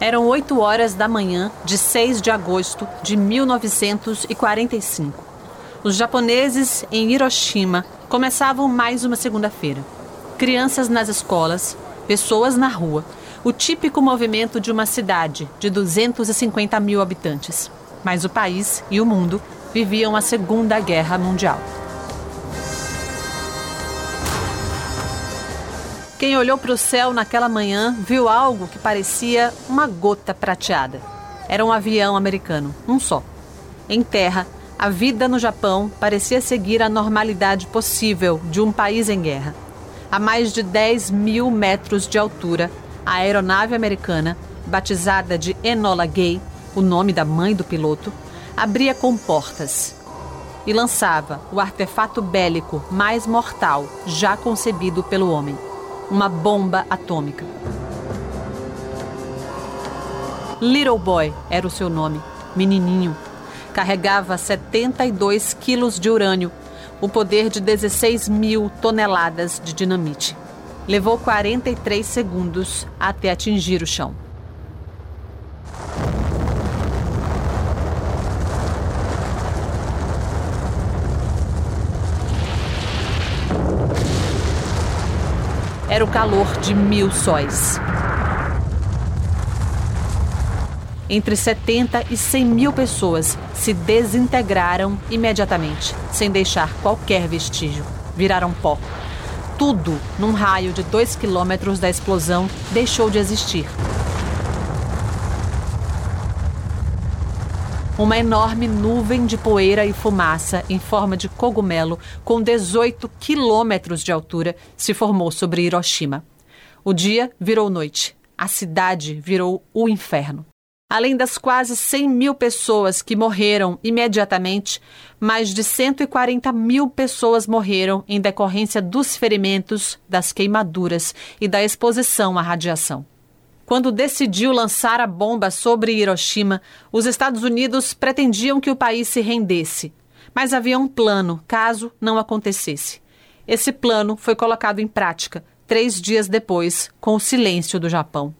Eram 8 horas da manhã de 6 de agosto de 1945. Os japoneses em Hiroshima começavam mais uma segunda-feira. Crianças nas escolas, pessoas na rua, o típico movimento de uma cidade de 250 mil habitantes. Mas o país e o mundo viviam a Segunda Guerra Mundial. Quem olhou para o céu naquela manhã viu algo que parecia uma gota prateada. Era um avião americano, um só. Em terra, a vida no Japão parecia seguir a normalidade possível de um país em guerra. A mais de 10 mil metros de altura, a aeronave americana, batizada de Enola Gay, o nome da mãe do piloto, abria comportas e lançava o artefato bélico mais mortal já concebido pelo homem uma bomba atômica. Little Boy era o seu nome, menininho. Carregava 72 quilos de urânio, o poder de 16 mil toneladas de dinamite. Levou 43 segundos até atingir o chão. Era o calor de mil sóis. Entre 70 e 100 mil pessoas se desintegraram imediatamente, sem deixar qualquer vestígio. Viraram pó. Tudo, num raio de 2 quilômetros da explosão, deixou de existir. Uma enorme nuvem de poeira e fumaça em forma de cogumelo, com 18 quilômetros de altura, se formou sobre Hiroshima. O dia virou noite. A cidade virou o inferno. Além das quase 100 mil pessoas que morreram imediatamente, mais de 140 mil pessoas morreram em decorrência dos ferimentos, das queimaduras e da exposição à radiação. Quando decidiu lançar a bomba sobre Hiroshima, os Estados Unidos pretendiam que o país se rendesse. Mas havia um plano caso não acontecesse. Esse plano foi colocado em prática três dias depois, com o silêncio do Japão.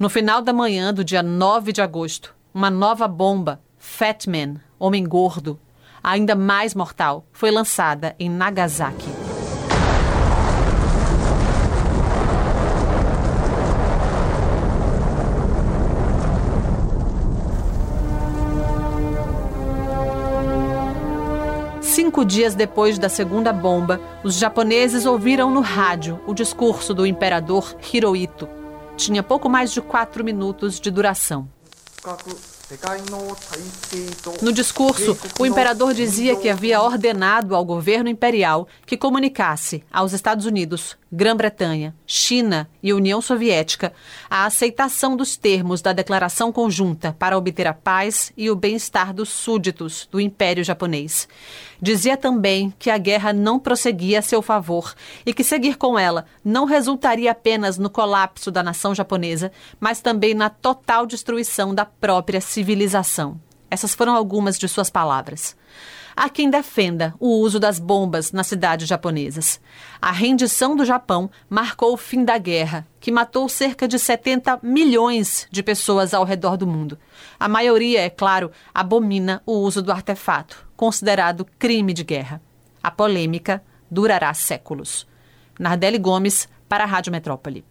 No final da manhã do dia 9 de agosto, uma nova bomba, Fat Man, Homem Gordo, ainda mais mortal, foi lançada em Nagasaki. Cinco dias depois da segunda bomba, os japoneses ouviram no rádio o discurso do imperador Hirohito. Tinha pouco mais de quatro minutos de duração. No discurso, o imperador dizia que havia ordenado ao governo imperial que comunicasse aos Estados Unidos, Grã-Bretanha, China e União Soviética a aceitação dos termos da declaração conjunta para obter a paz e o bem-estar dos súditos do Império Japonês. Dizia também que a guerra não prosseguia a seu favor e que seguir com ela não resultaria apenas no colapso da nação japonesa, mas também na total destruição da própria civilização. Essas foram algumas de suas palavras. Há quem defenda o uso das bombas nas cidades japonesas. A rendição do Japão marcou o fim da guerra, que matou cerca de 70 milhões de pessoas ao redor do mundo. A maioria, é claro, abomina o uso do artefato, considerado crime de guerra. A polêmica durará séculos. Nardelli Gomes, para a Rádio Metrópole.